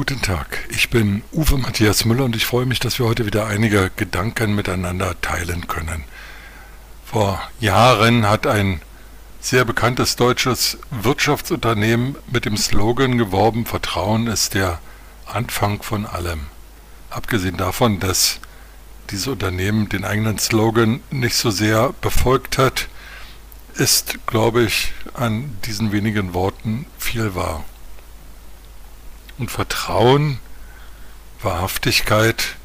Guten Tag, ich bin Uwe Matthias Müller und ich freue mich, dass wir heute wieder einige Gedanken miteinander teilen können. Vor Jahren hat ein sehr bekanntes deutsches Wirtschaftsunternehmen mit dem Slogan geworben, Vertrauen ist der Anfang von allem. Abgesehen davon, dass dieses Unternehmen den eigenen Slogan nicht so sehr befolgt hat, ist, glaube ich, an diesen wenigen Worten viel wahr und Vertrauen, Wahrhaftigkeit,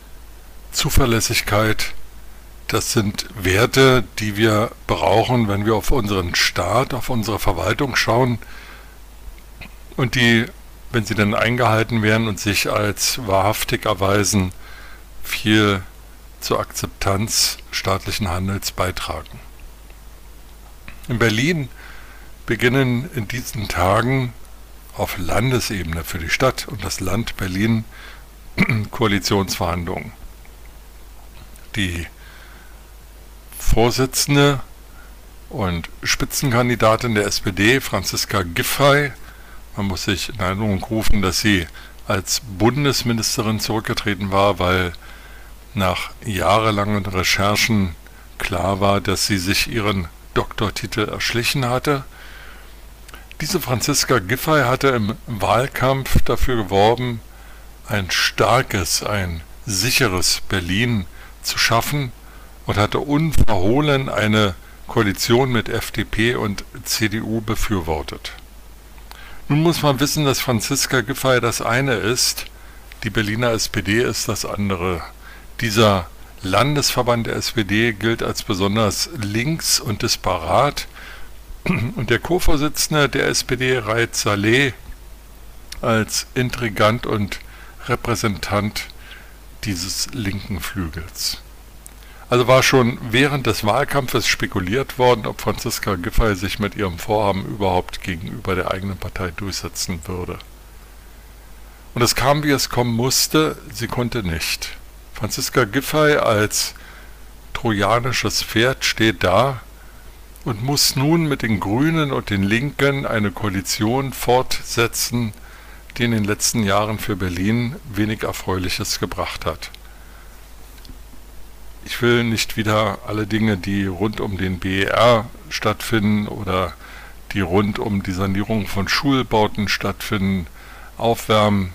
Zuverlässigkeit, das sind Werte, die wir brauchen, wenn wir auf unseren Staat, auf unsere Verwaltung schauen und die, wenn sie dann eingehalten werden und sich als wahrhaftig erweisen, viel zur Akzeptanz staatlichen Handels beitragen. In Berlin beginnen in diesen Tagen auf Landesebene für die Stadt und das Land Berlin Koalitionsverhandlungen. Die Vorsitzende und Spitzenkandidatin der SPD, Franziska Giffey, man muss sich in Erinnerung rufen, dass sie als Bundesministerin zurückgetreten war, weil nach jahrelangen Recherchen klar war, dass sie sich ihren Doktortitel erschlichen hatte diese Franziska Giffey hatte im Wahlkampf dafür geworben, ein starkes, ein sicheres Berlin zu schaffen und hatte unverhohlen eine Koalition mit FDP und CDU befürwortet. Nun muss man wissen, dass Franziska Giffey das eine ist, die Berliner SPD ist das andere. Dieser Landesverband der SPD gilt als besonders links und disparat und der Co-Vorsitzende der SPD, Raid Saleh, als Intrigant und Repräsentant dieses linken Flügels. Also war schon während des Wahlkampfes spekuliert worden, ob Franziska Giffey sich mit ihrem Vorhaben überhaupt gegenüber der eigenen Partei durchsetzen würde. Und es kam, wie es kommen musste, sie konnte nicht. Franziska Giffey als trojanisches Pferd steht da und muss nun mit den Grünen und den Linken eine Koalition fortsetzen, die in den letzten Jahren für Berlin wenig Erfreuliches gebracht hat. Ich will nicht wieder alle Dinge, die rund um den BER stattfinden oder die rund um die Sanierung von Schulbauten stattfinden, aufwärmen.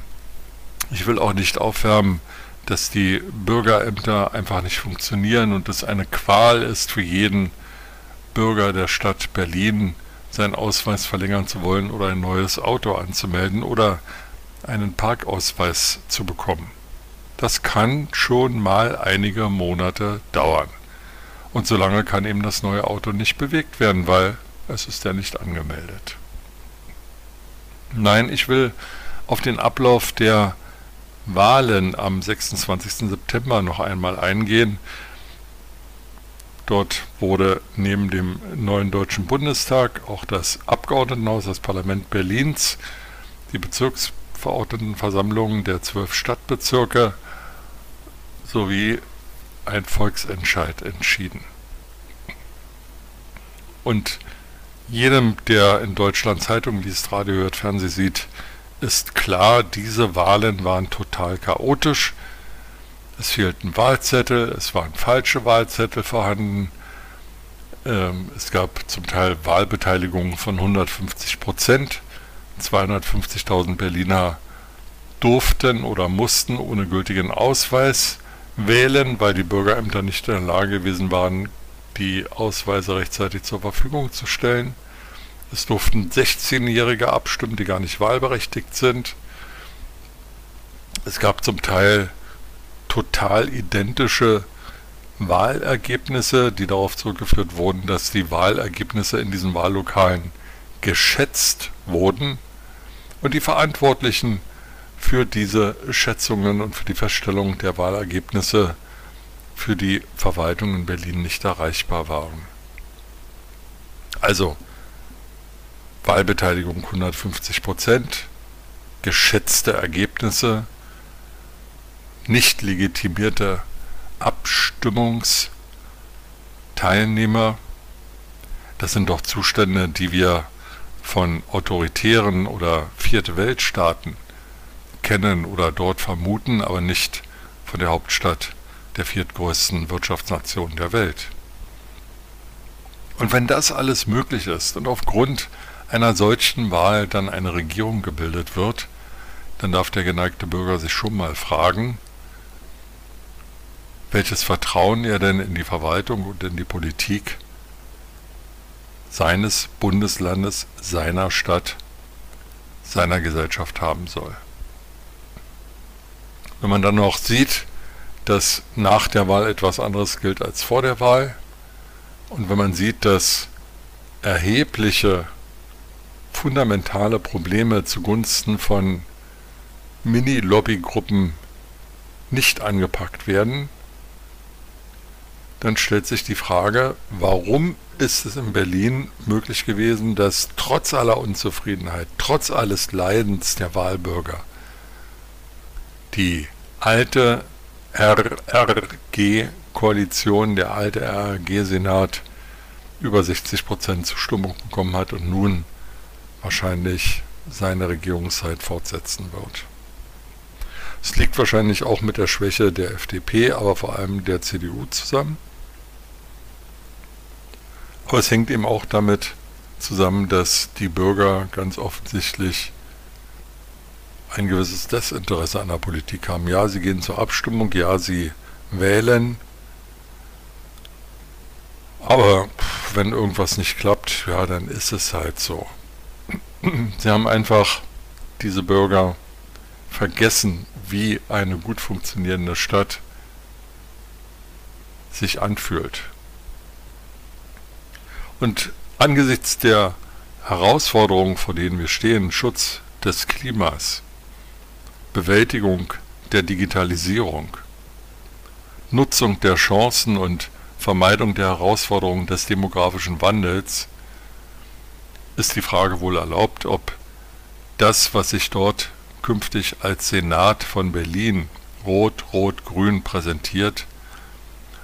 Ich will auch nicht aufwärmen, dass die Bürgerämter einfach nicht funktionieren und es eine Qual ist für jeden, Bürger der Stadt Berlin seinen Ausweis verlängern zu wollen oder ein neues Auto anzumelden oder einen Parkausweis zu bekommen. Das kann schon mal einige Monate dauern. Und solange kann eben das neue Auto nicht bewegt werden, weil es ist ja nicht angemeldet. Nein, ich will auf den Ablauf der Wahlen am 26. September noch einmal eingehen, Dort wurde neben dem neuen Deutschen Bundestag auch das Abgeordnetenhaus, das Parlament Berlins, die Bezirksverordnetenversammlungen der zwölf Stadtbezirke sowie ein Volksentscheid entschieden. Und jedem, der in Deutschland Zeitung liest, Radio hört, Fernseh sieht, ist klar, diese Wahlen waren total chaotisch. Es fehlten Wahlzettel, es waren falsche Wahlzettel vorhanden. Ähm, es gab zum Teil Wahlbeteiligungen von 150 Prozent. 250.000 Berliner durften oder mussten ohne gültigen Ausweis wählen, weil die Bürgerämter nicht in der Lage gewesen waren, die Ausweise rechtzeitig zur Verfügung zu stellen. Es durften 16-Jährige abstimmen, die gar nicht wahlberechtigt sind. Es gab zum Teil total identische Wahlergebnisse, die darauf zurückgeführt wurden, dass die Wahlergebnisse in diesen Wahllokalen geschätzt wurden und die Verantwortlichen für diese Schätzungen und für die Feststellung der Wahlergebnisse für die Verwaltung in Berlin nicht erreichbar waren. Also Wahlbeteiligung 150 Prozent, geschätzte Ergebnisse nicht legitimierte Abstimmungsteilnehmer. Das sind doch Zustände, die wir von autoritären oder Vierte Weltstaaten kennen oder dort vermuten, aber nicht von der Hauptstadt der viertgrößten Wirtschaftsnation der Welt. Und wenn das alles möglich ist und aufgrund einer solchen Wahl dann eine Regierung gebildet wird, dann darf der geneigte Bürger sich schon mal fragen, welches Vertrauen er denn in die Verwaltung und in die Politik seines Bundeslandes, seiner Stadt, seiner Gesellschaft haben soll. Wenn man dann noch sieht, dass nach der Wahl etwas anderes gilt als vor der Wahl und wenn man sieht, dass erhebliche fundamentale Probleme zugunsten von Mini-Lobbygruppen nicht angepackt werden, dann stellt sich die Frage, warum ist es in Berlin möglich gewesen, dass trotz aller Unzufriedenheit, trotz alles Leidens der Wahlbürger, die alte RRG-Koalition, der alte RRG-Senat über 60 Prozent Zustimmung bekommen hat und nun wahrscheinlich seine Regierungszeit fortsetzen wird. Es liegt wahrscheinlich auch mit der Schwäche der FDP, aber vor allem der CDU zusammen. Aber es hängt eben auch damit zusammen, dass die Bürger ganz offensichtlich ein gewisses Desinteresse an der Politik haben. Ja, sie gehen zur Abstimmung, ja, sie wählen, aber wenn irgendwas nicht klappt, ja, dann ist es halt so. Sie haben einfach, diese Bürger, vergessen, wie eine gut funktionierende Stadt sich anfühlt. Und angesichts der Herausforderungen, vor denen wir stehen, Schutz des Klimas, Bewältigung der Digitalisierung, Nutzung der Chancen und Vermeidung der Herausforderungen des demografischen Wandels, ist die Frage wohl erlaubt, ob das, was sich dort künftig als Senat von Berlin Rot-Rot-Grün präsentiert,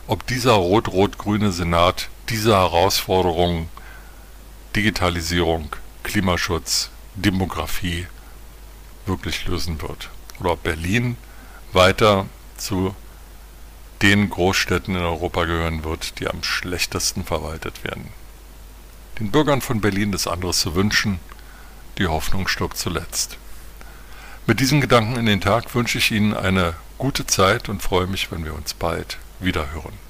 ob dieser rot-rot-grüne Senat diese Herausforderungen Digitalisierung, Klimaschutz, Demografie wirklich lösen wird. Oder ob Berlin weiter zu den Großstädten in Europa gehören wird, die am schlechtesten verwaltet werden. Den Bürgern von Berlin das anderes zu wünschen, die Hoffnung stirbt zuletzt. Mit diesen Gedanken in den Tag wünsche ich Ihnen eine gute Zeit und freue mich, wenn wir uns bald wiederhören.